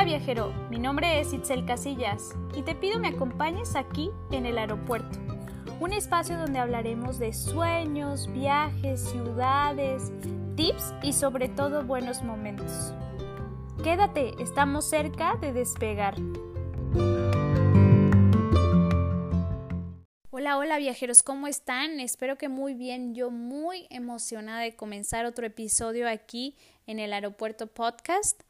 Hola viajero, mi nombre es Itzel Casillas y te pido me acompañes aquí en el aeropuerto, un espacio donde hablaremos de sueños, viajes, ciudades, tips y sobre todo buenos momentos. Quédate, estamos cerca de despegar. Hola, hola viajeros, ¿cómo están? Espero que muy bien. Yo muy emocionada de comenzar otro episodio aquí en el Aeropuerto Podcast.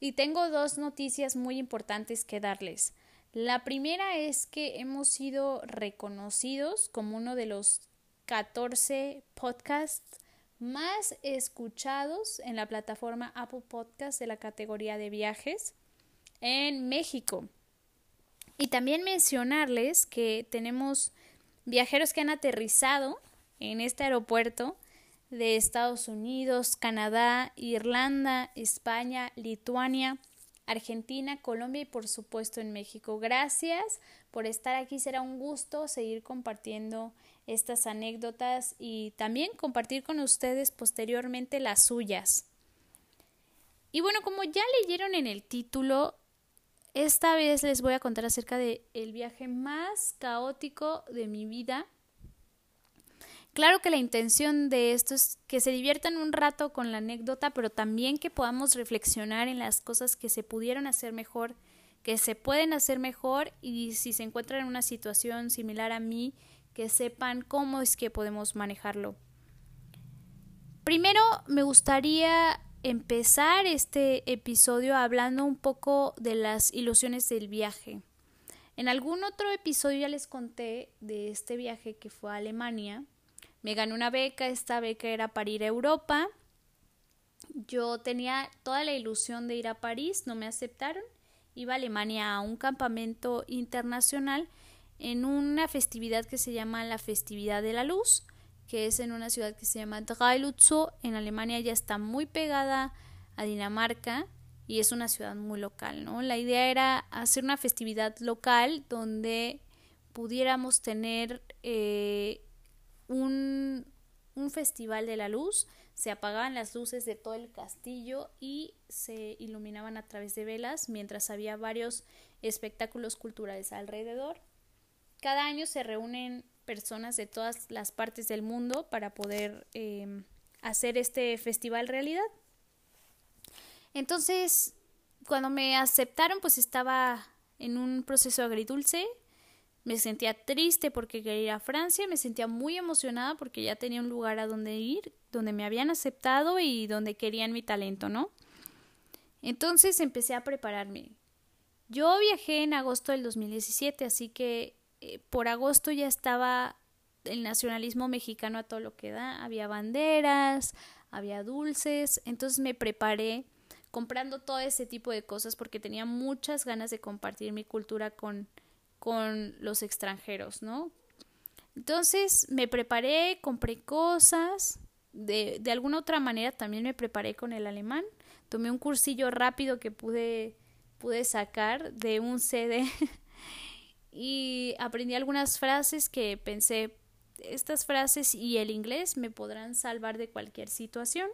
Y tengo dos noticias muy importantes que darles. La primera es que hemos sido reconocidos como uno de los 14 podcasts más escuchados en la plataforma Apple Podcast de la categoría de viajes en México. Y también mencionarles que tenemos viajeros que han aterrizado en este aeropuerto de Estados Unidos, Canadá, Irlanda, España, Lituania, Argentina, Colombia y por supuesto en México. Gracias por estar aquí. Será un gusto seguir compartiendo estas anécdotas y también compartir con ustedes posteriormente las suyas. Y bueno, como ya leyeron en el título, esta vez les voy a contar acerca del el viaje más caótico de mi vida. Claro que la intención de esto es que se diviertan un rato con la anécdota, pero también que podamos reflexionar en las cosas que se pudieron hacer mejor, que se pueden hacer mejor y si se encuentran en una situación similar a mí, que sepan cómo es que podemos manejarlo. Primero me gustaría empezar este episodio hablando un poco de las ilusiones del viaje. En algún otro episodio ya les conté de este viaje que fue a Alemania. Me gané una beca, esta beca era para ir a Europa. Yo tenía toda la ilusión de ir a París, no me aceptaron. Iba a Alemania a un campamento internacional en una festividad que se llama la Festividad de la Luz que es en una ciudad que se llama Dreilutzo, en Alemania ya está muy pegada a Dinamarca y es una ciudad muy local, ¿no? La idea era hacer una festividad local donde pudiéramos tener eh, un, un festival de la luz, se apagaban las luces de todo el castillo y se iluminaban a través de velas mientras había varios espectáculos culturales alrededor. Cada año se reúnen personas de todas las partes del mundo para poder em, hacer este festival realidad. Entonces, cuando me aceptaron, pues estaba en un proceso agridulce. Me sentía triste porque quería ir a Francia, me sentía muy emocionada porque ya tenía un lugar a donde ir, donde me habían aceptado y donde querían mi talento, ¿no? Entonces empecé a prepararme. Yo viajé en agosto del 2017, así que eh, por agosto ya estaba el nacionalismo mexicano a todo lo que da, había banderas, había dulces, entonces me preparé comprando todo ese tipo de cosas porque tenía muchas ganas de compartir mi cultura con, con los extranjeros, ¿no? Entonces me preparé, compré cosas, de, de alguna otra manera también me preparé con el alemán, tomé un cursillo rápido que pude, pude sacar de un CD y aprendí algunas frases que pensé, estas frases y el inglés me podrán salvar de cualquier situación.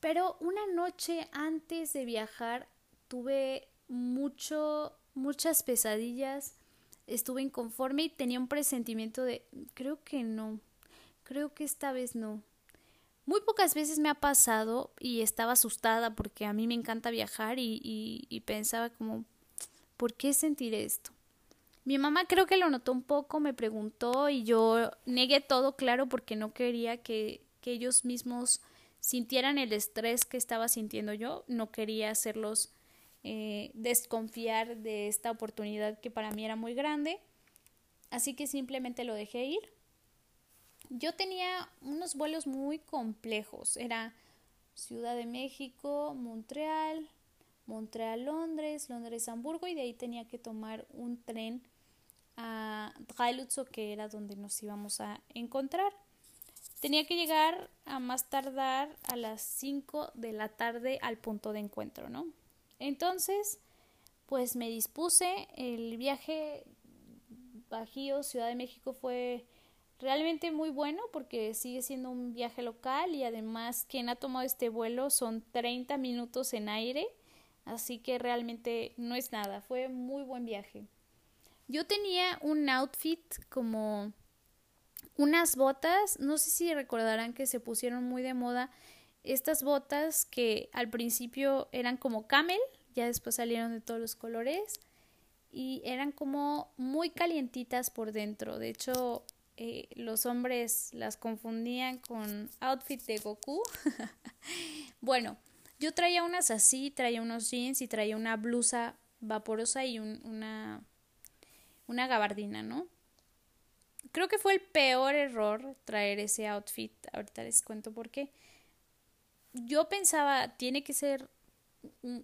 Pero una noche antes de viajar tuve mucho, muchas pesadillas, estuve inconforme y tenía un presentimiento de creo que no, creo que esta vez no. Muy pocas veces me ha pasado y estaba asustada porque a mí me encanta viajar y, y pensaba como ¿por qué sentir esto? Mi mamá creo que lo notó un poco, me preguntó y yo negué todo, claro, porque no quería que, ellos mismos sintieran el estrés que estaba sintiendo yo, no quería hacerlos eh, desconfiar de esta oportunidad que para mí era muy grande, así que simplemente lo dejé ir. Yo tenía unos vuelos muy complejos, era Ciudad de México, Montreal, Montreal, Londres, Londres, Hamburgo y de ahí tenía que tomar un tren a Dreilutzo que era donde nos íbamos a encontrar. Tenía que llegar a más tardar a las 5 de la tarde al punto de encuentro, ¿no? Entonces, pues me dispuse, el viaje Bajío, Ciudad de México fue realmente muy bueno porque sigue siendo un viaje local y además quien ha tomado este vuelo son 30 minutos en aire Así que realmente no es nada, fue muy buen viaje. Yo tenía un outfit como unas botas, no sé si recordarán que se pusieron muy de moda estas botas que al principio eran como camel, ya después salieron de todos los colores y eran como muy calientitas por dentro. De hecho, eh, los hombres las confundían con outfit de Goku. bueno, yo traía unas así, traía unos jeans y traía una blusa vaporosa y una, una gabardina, ¿no? Creo que fue el peor error traer ese outfit. Ahorita les cuento por qué. Yo pensaba, tiene que ser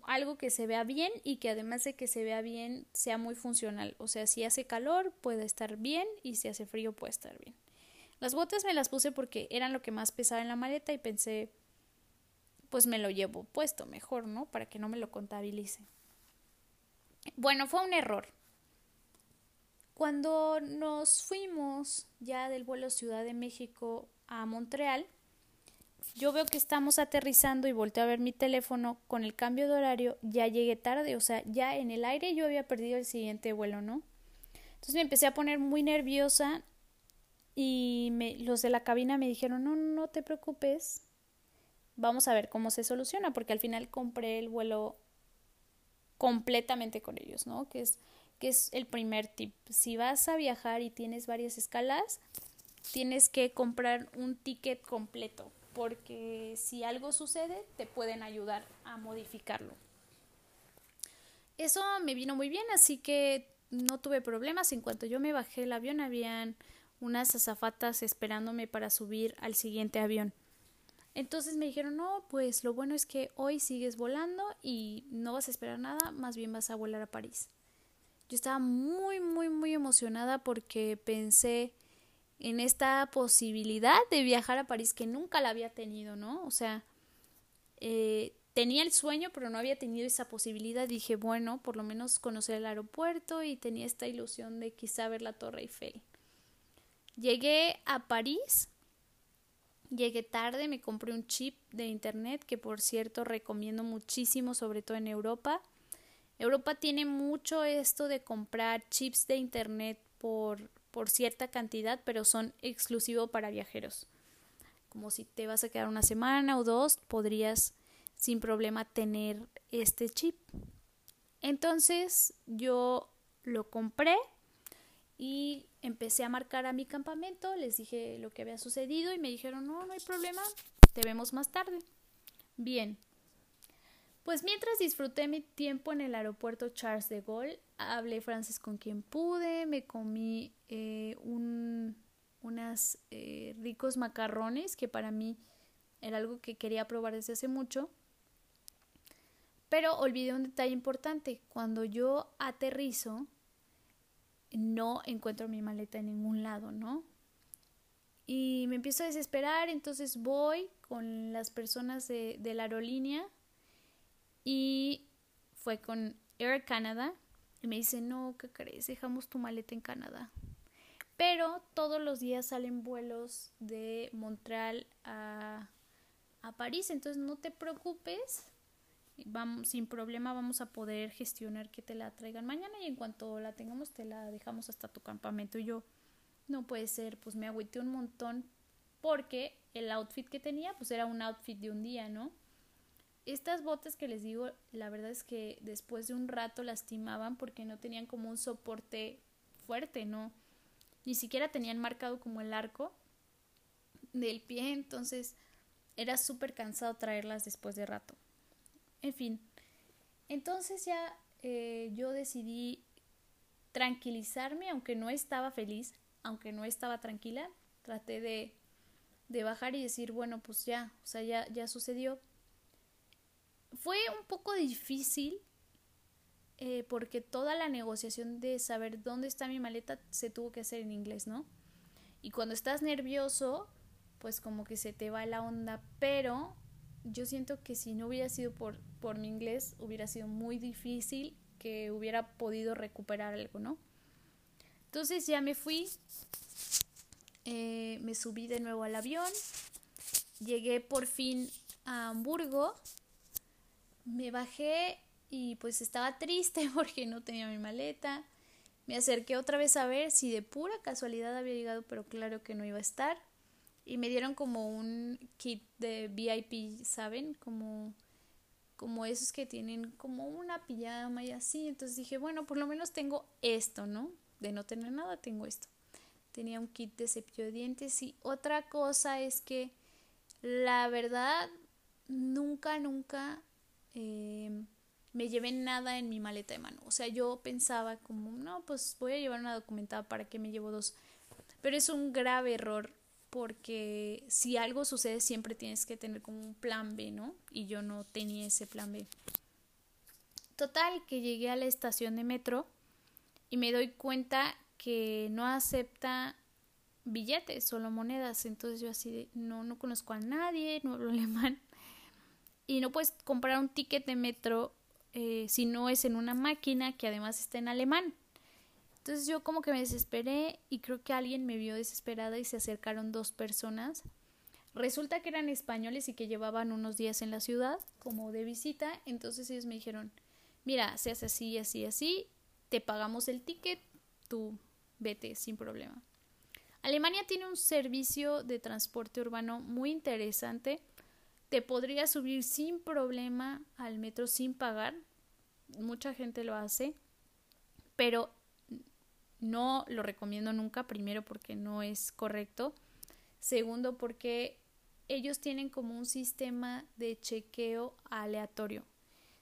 algo que se vea bien y que además de que se vea bien sea muy funcional. O sea, si hace calor puede estar bien y si hace frío puede estar bien. Las botas me las puse porque eran lo que más pesaba en la maleta y pensé, pues me lo llevo puesto mejor, ¿no? Para que no me lo contabilice. Bueno, fue un error. Cuando nos fuimos ya del vuelo Ciudad de México a Montreal, yo veo que estamos aterrizando y volteo a ver mi teléfono con el cambio de horario, ya llegué tarde, o sea, ya en el aire yo había perdido el siguiente vuelo, ¿no? Entonces me empecé a poner muy nerviosa y me, los de la cabina me dijeron, no, no te preocupes, vamos a ver cómo se soluciona, porque al final compré el vuelo completamente con ellos, ¿no? Que es, que es el primer tip. Si vas a viajar y tienes varias escalas, tienes que comprar un ticket completo porque si algo sucede te pueden ayudar a modificarlo. Eso me vino muy bien, así que no tuve problemas. En cuanto yo me bajé el avión, habían unas azafatas esperándome para subir al siguiente avión. Entonces me dijeron, no, pues lo bueno es que hoy sigues volando y no vas a esperar nada, más bien vas a volar a París. Yo estaba muy, muy, muy emocionada porque pensé en esta posibilidad de viajar a París que nunca la había tenido, ¿no? O sea, eh, tenía el sueño, pero no había tenido esa posibilidad. Dije, bueno, por lo menos conocer el aeropuerto y tenía esta ilusión de quizá ver la Torre Eiffel. Llegué a París, llegué tarde, me compré un chip de internet que por cierto recomiendo muchísimo, sobre todo en Europa. Europa tiene mucho esto de comprar chips de internet por por cierta cantidad, pero son exclusivos para viajeros. Como si te vas a quedar una semana o dos, podrías sin problema tener este chip. Entonces yo lo compré y empecé a marcar a mi campamento, les dije lo que había sucedido y me dijeron, no, no hay problema, te vemos más tarde. Bien, pues mientras disfruté mi tiempo en el aeropuerto Charles de Gaulle, hablé francés con quien pude, me comí eh, eh, ricos macarrones que para mí era algo que quería probar desde hace mucho. Pero olvidé un detalle importante. Cuando yo aterrizo, no encuentro mi maleta en ningún lado, ¿no? Y me empiezo a desesperar, entonces voy con las personas de la aerolínea y fue con Air Canada y me dice, no, ¿qué crees? Dejamos tu maleta en Canadá. Pero todos los días salen vuelos de Montreal a, a París, entonces no te preocupes, vamos, sin problema vamos a poder gestionar que te la traigan mañana y en cuanto la tengamos te la dejamos hasta tu campamento. Y yo, no puede ser, pues me agüité un montón porque el outfit que tenía pues era un outfit de un día, ¿no? Estas botas que les digo, la verdad es que después de un rato lastimaban porque no tenían como un soporte fuerte, ¿no? Ni siquiera tenían marcado como el arco del pie, entonces era súper cansado traerlas después de rato. En fin, entonces ya eh, yo decidí tranquilizarme, aunque no estaba feliz, aunque no estaba tranquila, traté de, de bajar y decir, bueno, pues ya, o sea, ya, ya sucedió, fue un poco difícil eh, porque toda la negociación de saber dónde está mi maleta se tuvo que hacer en inglés, ¿no? Y cuando estás nervioso, pues como que se te va la onda, pero yo siento que si no hubiera sido por, por mi inglés, hubiera sido muy difícil que hubiera podido recuperar algo, ¿no? Entonces ya me fui, eh, me subí de nuevo al avión, llegué por fin a Hamburgo me bajé y pues estaba triste porque no tenía mi maleta. Me acerqué otra vez a ver si de pura casualidad había llegado, pero claro que no iba a estar. Y me dieron como un kit de VIP, ¿saben? Como, como esos que tienen como una pijama y así. Entonces dije, bueno, por lo menos tengo esto, ¿no? De no tener nada, tengo esto. Tenía un kit de cepillo de dientes. Y otra cosa es que la verdad, nunca, nunca... Eh, me llevé nada en mi maleta de mano. O sea, yo pensaba como, no, pues voy a llevar una documentada para que me llevo dos. Pero es un grave error porque si algo sucede siempre tienes que tener como un plan B, ¿no? Y yo no tenía ese plan B. Total, que llegué a la estación de metro y me doy cuenta que no acepta billetes, solo monedas. Entonces yo así de, no, no conozco a nadie, no hablo alemán. Y no puedes comprar un ticket de metro eh, si no es en una máquina que además está en alemán. Entonces yo como que me desesperé y creo que alguien me vio desesperada y se acercaron dos personas. Resulta que eran españoles y que llevaban unos días en la ciudad como de visita. Entonces ellos me dijeron, mira, se hace así, así, así, te pagamos el ticket, tú vete sin problema. Alemania tiene un servicio de transporte urbano muy interesante te podrías subir sin problema al metro sin pagar. Mucha gente lo hace, pero no lo recomiendo nunca, primero porque no es correcto, segundo porque ellos tienen como un sistema de chequeo aleatorio.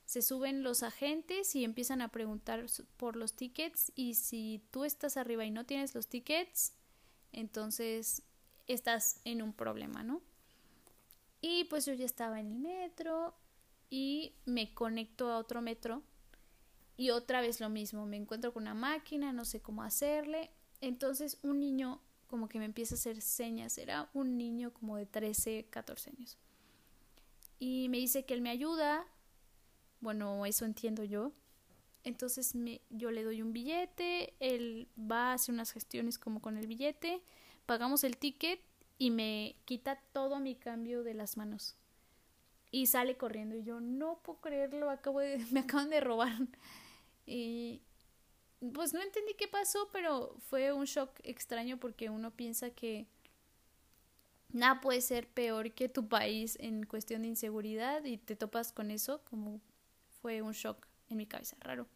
Se suben los agentes y empiezan a preguntar por los tickets y si tú estás arriba y no tienes los tickets, entonces estás en un problema, ¿no? Y pues yo ya estaba en el metro y me conecto a otro metro y otra vez lo mismo, me encuentro con una máquina, no sé cómo hacerle. Entonces un niño como que me empieza a hacer señas, era un niño como de 13, 14 años. Y me dice que él me ayuda, bueno, eso entiendo yo. Entonces me, yo le doy un billete, él va a hacer unas gestiones como con el billete, pagamos el ticket y me quita todo mi cambio de las manos. Y sale corriendo y yo no puedo creerlo, acabo de, me acaban de robar. Y pues no entendí qué pasó, pero fue un shock extraño porque uno piensa que nada puede ser peor que tu país en cuestión de inseguridad y te topas con eso, como fue un shock en mi cabeza, raro.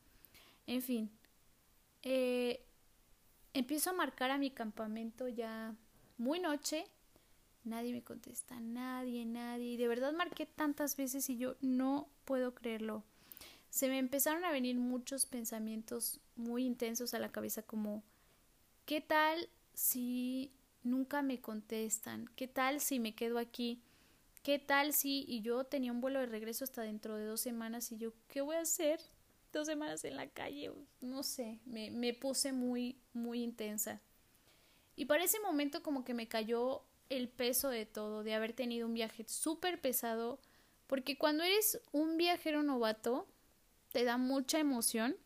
En fin, eh, empiezo a marcar a mi campamento ya muy noche, nadie me contesta, nadie, nadie. De verdad marqué tantas veces y yo no puedo creerlo. Se me empezaron a venir muchos pensamientos muy intensos a la cabeza como, ¿qué tal si nunca me contestan? ¿Qué tal si me quedo aquí? ¿Qué tal si y yo tenía un vuelo de regreso hasta dentro de dos semanas y yo, ¿qué voy a hacer? Dos semanas en la calle, no sé, me, me puse muy, muy intensa. Y para ese momento como que me cayó el peso de todo, de haber tenido un viaje súper pesado, porque cuando eres un viajero novato, te da mucha emoción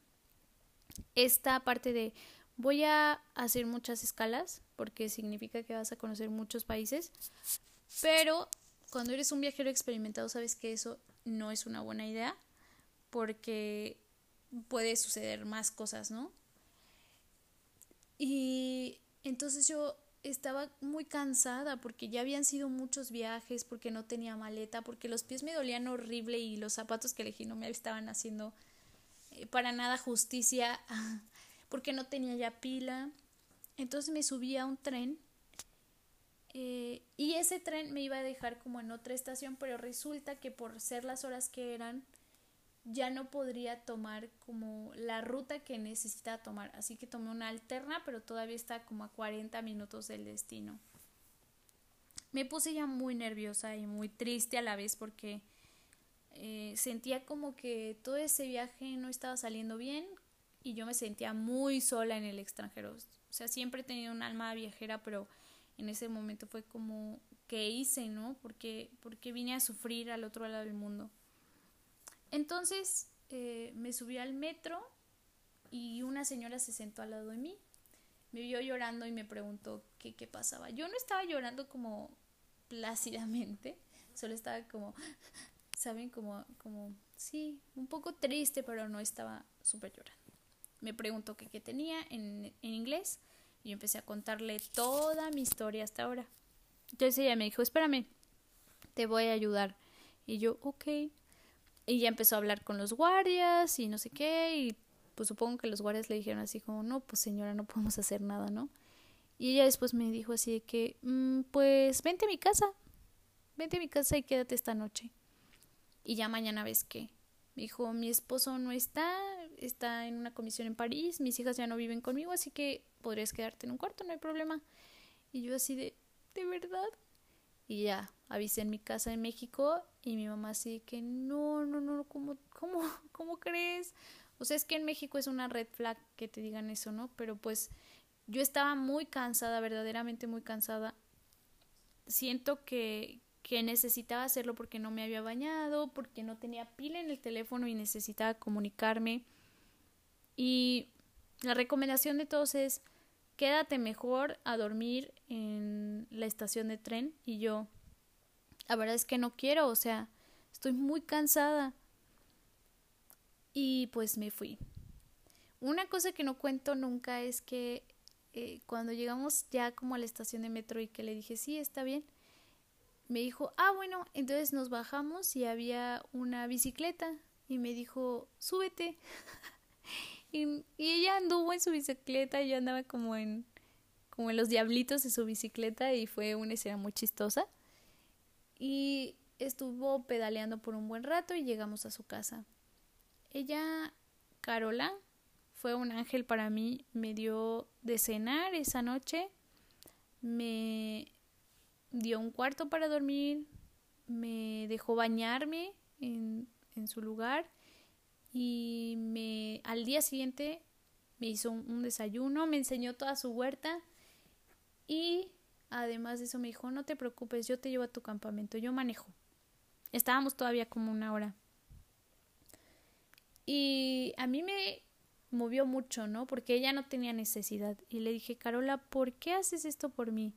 esta parte de voy a hacer muchas escalas, porque significa que vas a conocer muchos países, pero cuando eres un viajero experimentado sabes que eso no es una buena idea, porque puede suceder más cosas, ¿no? Y entonces yo estaba muy cansada porque ya habían sido muchos viajes, porque no tenía maleta, porque los pies me dolían horrible y los zapatos que elegí no me estaban haciendo eh, para nada justicia, porque no tenía ya pila. Entonces me subí a un tren eh, y ese tren me iba a dejar como en otra estación, pero resulta que por ser las horas que eran, ya no podría tomar como la ruta que necesitaba tomar. Así que tomé una alterna, pero todavía está como a 40 minutos del destino. Me puse ya muy nerviosa y muy triste a la vez porque eh, sentía como que todo ese viaje no estaba saliendo bien y yo me sentía muy sola en el extranjero. O sea, siempre he tenido un alma viajera, pero en ese momento fue como, ¿qué hice, no? Porque, porque vine a sufrir al otro lado del mundo. Entonces eh, me subí al metro y una señora se sentó al lado de mí. Me vio llorando y me preguntó qué, qué pasaba. Yo no estaba llorando como plácidamente, solo estaba como ¿saben? Como, como, sí, un poco triste, pero no estaba súper llorando. Me preguntó qué tenía en, en inglés y empecé a contarle toda mi historia hasta ahora. Entonces ella me dijo, espérame, te voy a ayudar. Y yo, ok. Y ya empezó a hablar con los guardias y no sé qué. Y pues supongo que los guardias le dijeron así como, no, pues señora, no podemos hacer nada, ¿no? Y ella después me dijo así de que, mm, pues vente a mi casa, vente a mi casa y quédate esta noche. Y ya mañana ves qué. Dijo, mi esposo no está, está en una comisión en París, mis hijas ya no viven conmigo, así que podrías quedarte en un cuarto, no hay problema. Y yo así de, ¿de verdad? Y ya, avisé en mi casa en México y mi mamá así que, no, no, no, ¿cómo, cómo, cómo crees? O sea, es que en México es una red flag que te digan eso, ¿no? Pero pues yo estaba muy cansada, verdaderamente muy cansada. Siento que, que necesitaba hacerlo porque no me había bañado, porque no tenía pila en el teléfono y necesitaba comunicarme. Y la recomendación de todos es quédate mejor a dormir en la estación de tren y yo la verdad es que no quiero, o sea, estoy muy cansada. Y pues me fui. Una cosa que no cuento nunca es que eh, cuando llegamos ya como a la estación de metro y que le dije, sí, está bien, me dijo, ah, bueno, entonces nos bajamos y había una bicicleta y me dijo, súbete. y, ella anduvo en su bicicleta y yo andaba como en, como en los diablitos de su bicicleta y fue una escena muy chistosa. Y estuvo pedaleando por un buen rato y llegamos a su casa. Ella, Carola, fue un ángel para mí, me dio de cenar esa noche, me dio un cuarto para dormir, me dejó bañarme en, en su lugar y me al día siguiente me hizo un, desayuno, me enseñó toda su huerta y además de eso me dijo, no te preocupes, yo te llevo a tu campamento, yo manejo. Estábamos todavía como una hora. Y a mí me movió mucho, ¿no? Porque ella no tenía necesidad. Y le dije, Carola, ¿por qué haces esto por mí?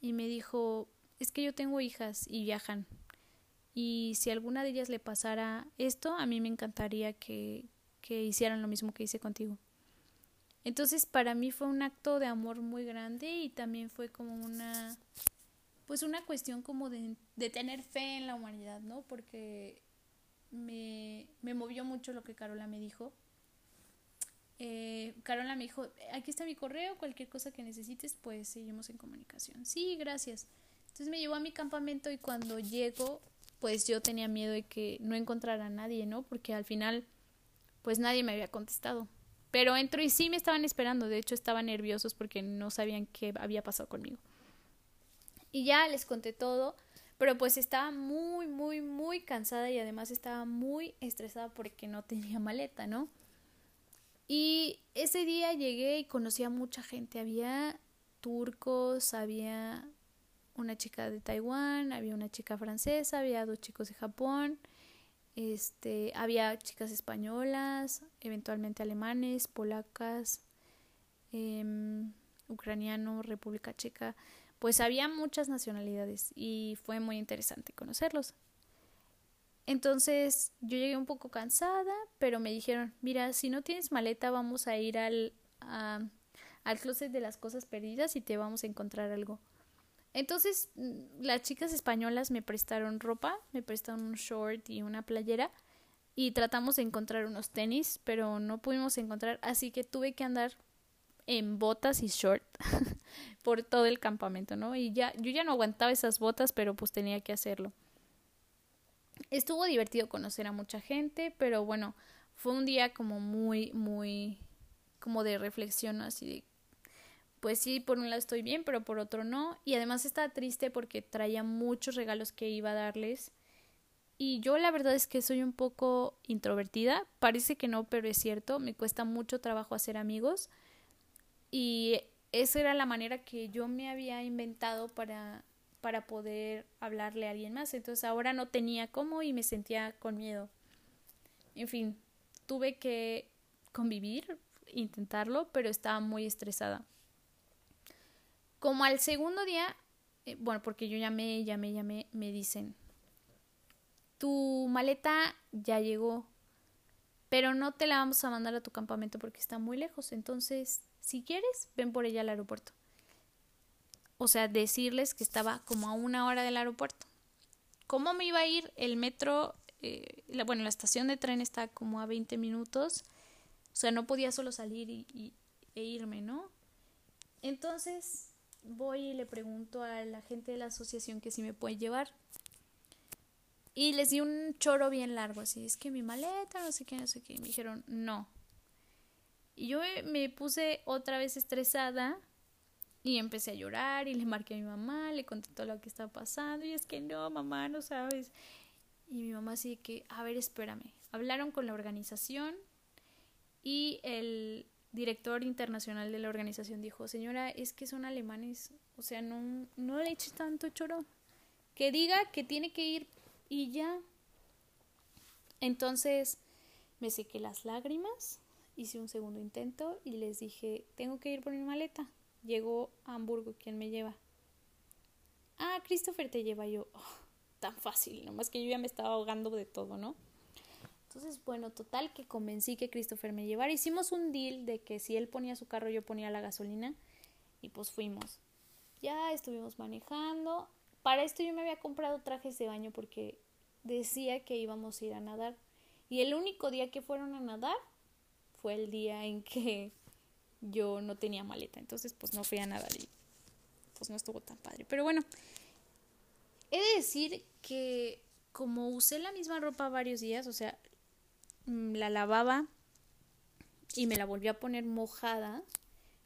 Y me dijo, es que yo tengo hijas y viajan. Y si alguna de ellas le pasara esto, a mí me encantaría que, que hicieran lo mismo que hice contigo. Entonces para mí fue un acto de amor muy grande y también fue como una pues una cuestión como de, de tener fe en la humanidad, ¿no? Porque me, me movió mucho lo que Carola me dijo. Eh, Carola me dijo, aquí está mi correo, cualquier cosa que necesites, pues seguimos en comunicación. Sí, gracias. Entonces me llevó a mi campamento y cuando llego, pues yo tenía miedo de que no encontrara a nadie, ¿no? Porque al final, pues nadie me había contestado. Pero entro y sí me estaban esperando, de hecho estaban nerviosos porque no sabían qué había pasado conmigo. Y ya les conté todo pero pues estaba muy, muy, muy cansada y además estaba muy estresada porque no tenía maleta, ¿no? Y ese día llegué y conocí a mucha gente. Había turcos, había una chica de Taiwán, había una chica francesa, había dos chicos de Japón, este, había chicas españolas, eventualmente alemanes, polacas, eh, ucraniano, República Checa pues había muchas nacionalidades y fue muy interesante conocerlos. Entonces yo llegué un poco cansada, pero me dijeron, mira, si no tienes maleta vamos a ir al, al closet de las cosas perdidas y te vamos a encontrar algo. Entonces mm, las chicas españolas me prestaron ropa, me prestaron un short y una playera y tratamos de encontrar unos tenis, pero no pudimos encontrar, así que tuve que andar en botas y short por todo el campamento, ¿no? Y ya, yo ya no aguantaba esas botas, pero pues tenía que hacerlo. Estuvo divertido conocer a mucha gente, pero bueno, fue un día como muy, muy, como de reflexión, así de, pues sí, por un lado estoy bien, pero por otro no. Y además estaba triste porque traía muchos regalos que iba a darles. Y yo la verdad es que soy un poco introvertida, parece que no, pero es cierto, me cuesta mucho trabajo hacer amigos y esa era la manera que yo me había inventado para, para poder hablarle a alguien más. Entonces ahora no tenía cómo y me sentía con miedo. En fin, tuve que convivir, intentarlo, pero estaba muy estresada. Como al segundo día, eh, bueno, porque yo llamé, llamé, llamé, me dicen, tu maleta ya llegó, pero no te la vamos a mandar a tu campamento porque está muy lejos. Entonces, si quieres, ven por ella al aeropuerto. O sea, decirles que estaba como a una hora del aeropuerto. ¿Cómo me iba a ir? El metro, eh, bueno, la estación de tren está como a 20 minutos. O sea, no podía solo salir y, e irme, ¿no? Entonces voy y le pregunto a la gente de la asociación que si me puede llevar. Y les di un choro bien largo, así, es que mi maleta, no sé qué, no sé qué. Y me dijeron, no. Y yo me puse otra vez estresada y empecé a llorar y le marqué a mi mamá, le conté todo lo que estaba pasando y es que no, mamá, no sabes. Y mi mamá así que, a ver, espérame. Hablaron con la organización y el director internacional de la organización dijo, señora, es que son alemanes, o sea, no, no le eche tanto choro. Que diga que tiene que ir y ya. Entonces me sequé las lágrimas, hice un segundo intento y les dije, tengo que ir por mi maleta. Llegó a Hamburgo, ¿quién me lleva? Ah, Christopher te lleva yo. Oh, tan fácil, nomás que yo ya me estaba ahogando de todo, ¿no? Entonces, bueno, total que convencí que Christopher me llevara. Hicimos un deal de que si él ponía su carro, yo ponía la gasolina. Y pues fuimos. Ya estuvimos manejando. Para esto yo me había comprado trajes de baño porque decía que íbamos a ir a nadar. Y el único día que fueron a nadar fue el día en que yo no tenía maleta. Entonces, pues no fui a nadar y pues no estuvo tan padre. Pero bueno, he de decir que como usé la misma ropa varios días, o sea, la lavaba y me la volví a poner mojada,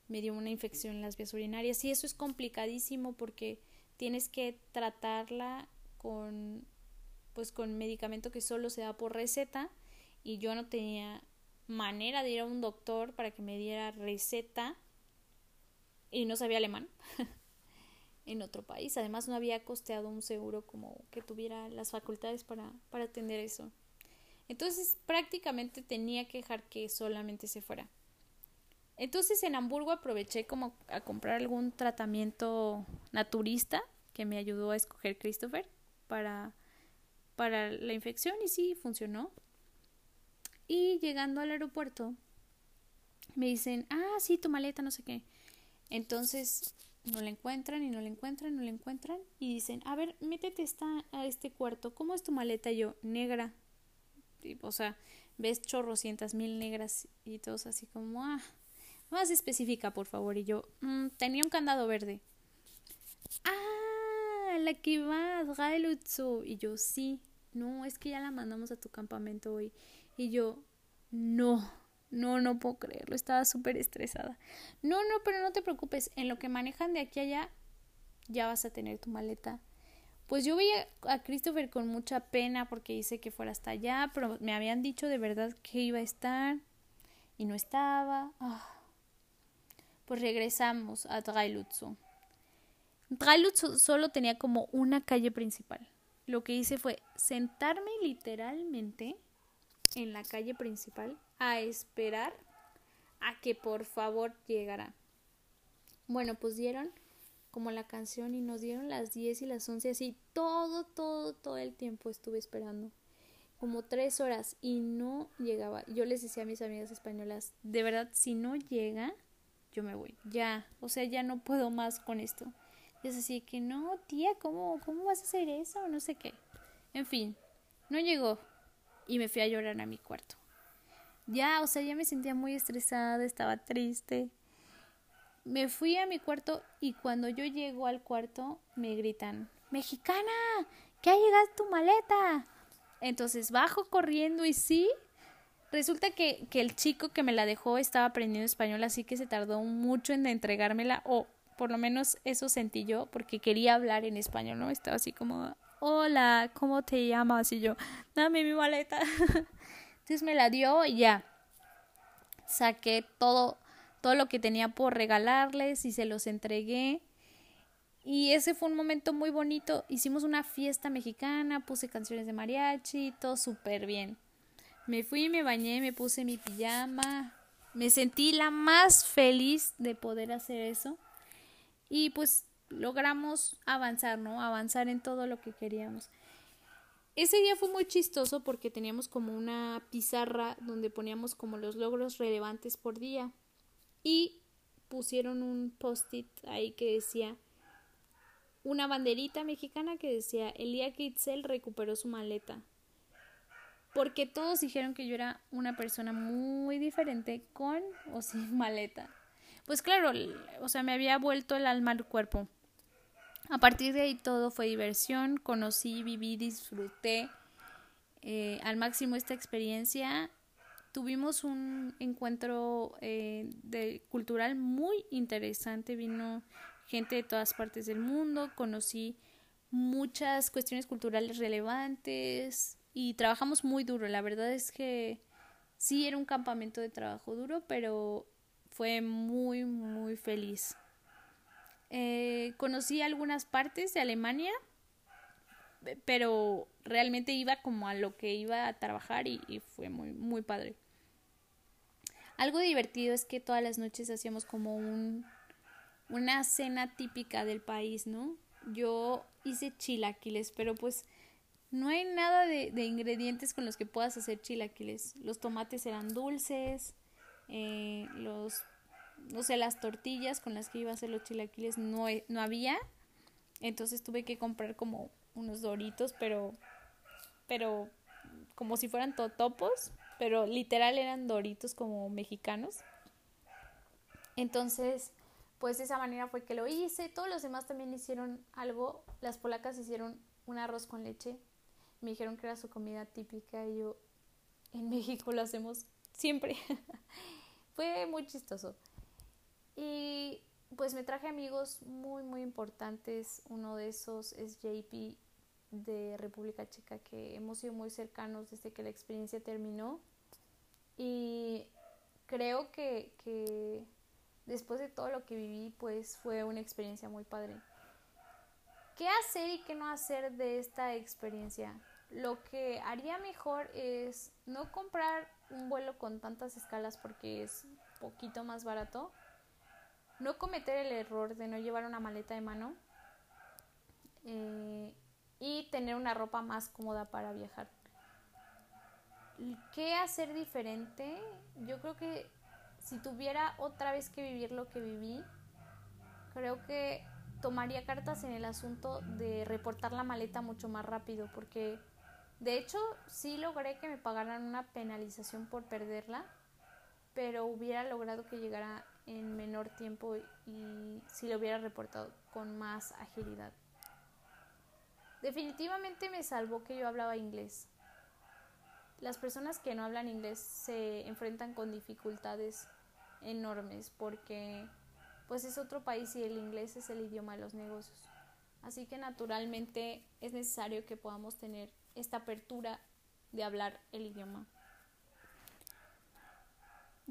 me dio una infección en las vías urinarias. Y eso es complicadísimo porque tienes que tratarla con pues con medicamento que solo se da por receta y yo no tenía manera de ir a un doctor para que me diera receta y no sabía alemán en otro país. Además no había costeado un seguro como que tuviera las facultades para, para atender eso. Entonces prácticamente tenía que dejar que solamente se fuera. Entonces en Hamburgo aproveché como a comprar algún tratamiento naturista que me ayudó a escoger Christopher para, para la infección y sí, funcionó. Y llegando al aeropuerto, me dicen, ah, sí, tu maleta, no sé qué. Entonces no la encuentran y no la encuentran, no la encuentran. Y dicen, a ver, métete a este cuarto. ¿Cómo es tu maleta? yo, negra. O sea, ves chorrocientas mil negras y todos así como, ah, más específica, por favor. Y yo, mm, tenía un candado verde. Ah, la que va a Y yo, sí, no, es que ya la mandamos a tu campamento hoy. Y yo, no, no, no puedo creerlo, estaba súper estresada. No, no, pero no te preocupes, en lo que manejan de aquí a allá, ya vas a tener tu maleta. Pues yo veía a Christopher con mucha pena porque hice que fuera hasta allá, pero me habían dicho de verdad que iba a estar y no estaba. Ah. Pues regresamos a Drailutzu. Drailutzu solo tenía como una calle principal. Lo que hice fue sentarme literalmente en la calle principal a esperar a que por favor llegara. Bueno, pues dieron como la canción y nos dieron las 10 y las 11 así todo, todo, todo el tiempo estuve esperando como tres horas y no llegaba. Yo les decía a mis amigas españolas, de verdad, si no llega, yo me voy. Ya, o sea, ya no puedo más con esto. Y es así que no, tía, ¿cómo, ¿cómo vas a hacer eso? No sé qué. En fin, no llegó y me fui a llorar a mi cuarto. Ya, o sea, ya me sentía muy estresada, estaba triste. Me fui a mi cuarto y cuando yo llego al cuarto me gritan, Mexicana, que ha llegado tu maleta. Entonces bajo corriendo y sí, resulta que, que, el chico que me la dejó estaba aprendiendo español, así que se tardó mucho en entregármela, o por lo menos eso sentí yo, porque quería hablar en español, ¿no? Estaba así como, hola, ¿cómo te llamas? Y yo, dame mi maleta. Entonces me la dio y ya. Saqué todo, todo lo que tenía por regalarles y se los entregué. Y ese fue un momento muy bonito. Hicimos una fiesta mexicana, puse canciones de mariachi, todo súper bien. Me fui, me bañé, me puse mi pijama. Me sentí la más feliz de poder hacer eso. Y pues logramos avanzar, ¿no? Avanzar en todo lo que queríamos. ese día fue muy chistoso porque teníamos como una pizarra donde poníamos como los logros relevantes por día y pusieron un post-it ahí que decía una banderita mexicana que decía el día que Itzel recuperó su maleta. Porque todos dijeron que yo era una persona muy diferente con o sin maleta. Pues claro, o sea, me había vuelto el alma al cuerpo. A partir de ahí todo fue diversión, conocí, viví, disfruté eh, al máximo esta experiencia. Tuvimos un encuentro eh, de, cultural muy interesante, vino gente de todas partes del mundo, conocí muchas cuestiones culturales relevantes y trabajamos muy duro. La verdad es que sí era un campamento de trabajo duro, pero fue muy, muy feliz. Eh, conocí algunas partes de Alemania, pero realmente iba como a lo que iba a trabajar y, fue muy, muy padre. Algo divertido es que todas las noches hacíamos como un, una cena típica del país, ¿no? Yo hice chilaquiles, pero pues no hay nada de, de ingredientes con los que puedas hacer chilaquiles. Los tomates eran dulces, eh, los no sé, las tortillas con las que iba a hacer los chilaquiles no, no había. Entonces tuve que comprar como unos doritos, pero, pero como si fueran totopos, pero literal eran doritos como mexicanos. Entonces, pues de esa manera fue que lo hice. Todos los demás también hicieron algo. Las polacas hicieron un arroz con leche. Me dijeron que era su comida típica y yo en México lo hacemos siempre. fue muy chistoso. Y pues me traje amigos muy, muy importantes. Uno de esos es JP de República Checa, que hemos sido muy cercanos desde que la experiencia terminó. Y creo que, que después de todo lo que viví, pues fue una experiencia muy padre. ¿Qué hacer y qué no hacer de esta experiencia? Lo que haría mejor es no comprar un vuelo con tantas escalas porque es poquito más barato no cometer el error de no llevar una maleta de mano eh, y tener una ropa más cómoda para viajar. ¿Qué hacer diferente? Yo creo que si tuviera otra vez que vivir lo que viví, creo que tomaría cartas en el asunto de reportar la maleta mucho más rápido, porque de hecho sí logré que me pagaran una penalización por perderla, pero hubiera logrado que llegara en menor tiempo y si lo hubiera reportado con más agilidad. Definitivamente me salvó que yo hablaba inglés. Las personas que no hablan inglés se enfrentan con dificultades enormes porque pues es otro país y el inglés es el idioma de los negocios. Así que naturalmente es necesario que podamos tener esta apertura de hablar el idioma.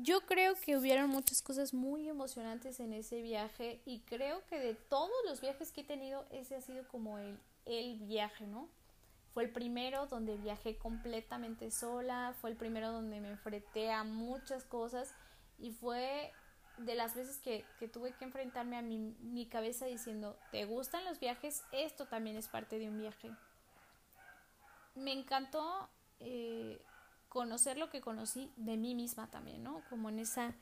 Yo creo que hubieron muchas cosas muy emocionantes en ese viaje y creo que de todos los viajes que he tenido, ese ha sido como el, el viaje, ¿no? Fue el primero donde viajé completamente sola, fue el primero donde me enfrenté a muchas cosas y fue de las veces que, que tuve que enfrentarme a mi, mi, cabeza diciendo, ¿te gustan los viajes? Esto también es parte de un viaje. Me encantó eh, conocer lo que conocí de mí misma también, ¿no? Como en esa,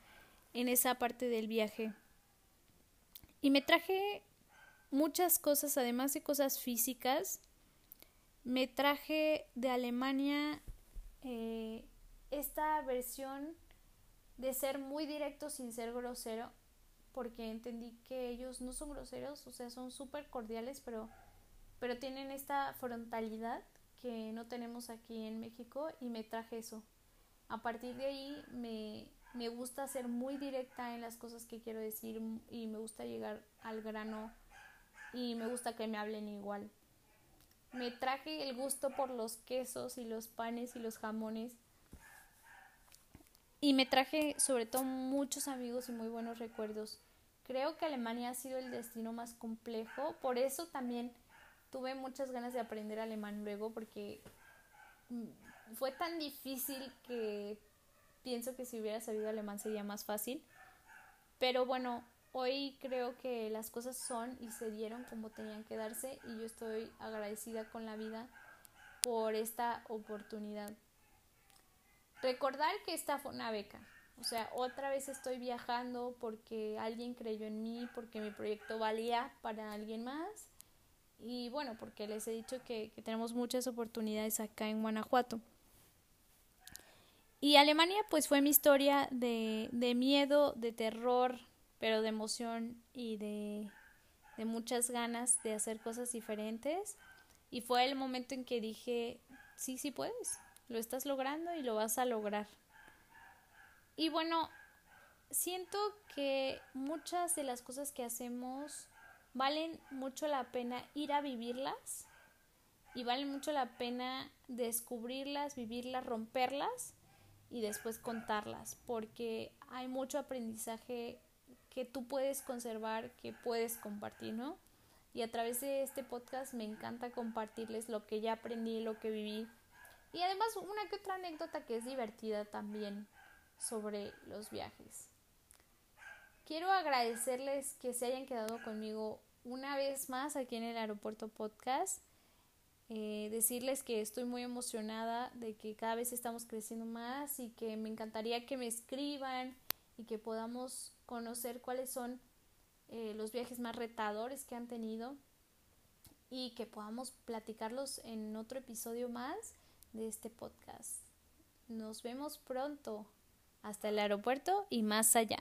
en esa parte del viaje. Y me traje muchas cosas, además de cosas físicas. Me traje de Alemania eh, esta versión de ser muy directo sin ser grosero, porque entendí que ellos no son groseros, o sea, son súper cordiales, pero, pero tienen esta frontalidad que no tenemos aquí en México y me traje eso. A partir de ahí me, me gusta ser muy directa en las cosas que quiero decir y me gusta llegar al grano y me gusta que me hablen igual. Me traje el gusto por los quesos y los panes y los jamones. Y me traje sobre todo muchos amigos y muy buenos recuerdos. Creo que Alemania ha sido el destino más complejo, por eso también tuve muchas ganas de aprender alemán luego porque mm, fue tan difícil que pienso que si hubiera sabido alemán sería más fácil. Pero bueno, hoy creo que las cosas son y se dieron como tenían que darse y yo estoy agradecida con la vida por esta oportunidad. Recordar que esta fue una beca. O sea, otra vez estoy viajando porque alguien creyó en mí, porque mi proyecto valía para alguien más. Y bueno, porque les he dicho que, tenemos muchas oportunidades acá en Guanajuato. Y Alemania pues fue mi historia de, de miedo, de terror, pero de emoción y de, de muchas ganas de hacer cosas diferentes. Y fue el momento en que dije, sí, sí puedes, lo estás logrando y lo vas a lograr. Y bueno, siento que muchas de las cosas que hacemos valen mucho la pena ir a vivirlas y valen mucho la pena descubrirlas, vivirlas, romperlas y después contarlas, porque hay mucho aprendizaje que tú puedes conservar, que puedes compartir, ¿no? Y a través de este podcast me encanta compartirles lo que ya aprendí, lo que viví. Y además una que otra anécdota que es divertida también sobre los viajes. Quiero agradecerles que se hayan quedado conmigo una vez más aquí en el aeropuerto podcast. Eh, decirles que estoy muy emocionada de que cada vez estamos creciendo más y que me encantaría que me escriban y que podamos conocer cuáles son eh, los viajes más retadores que han tenido y que podamos platicarlos en otro episodio más de este podcast. Nos vemos pronto. Hasta el aeropuerto y más allá.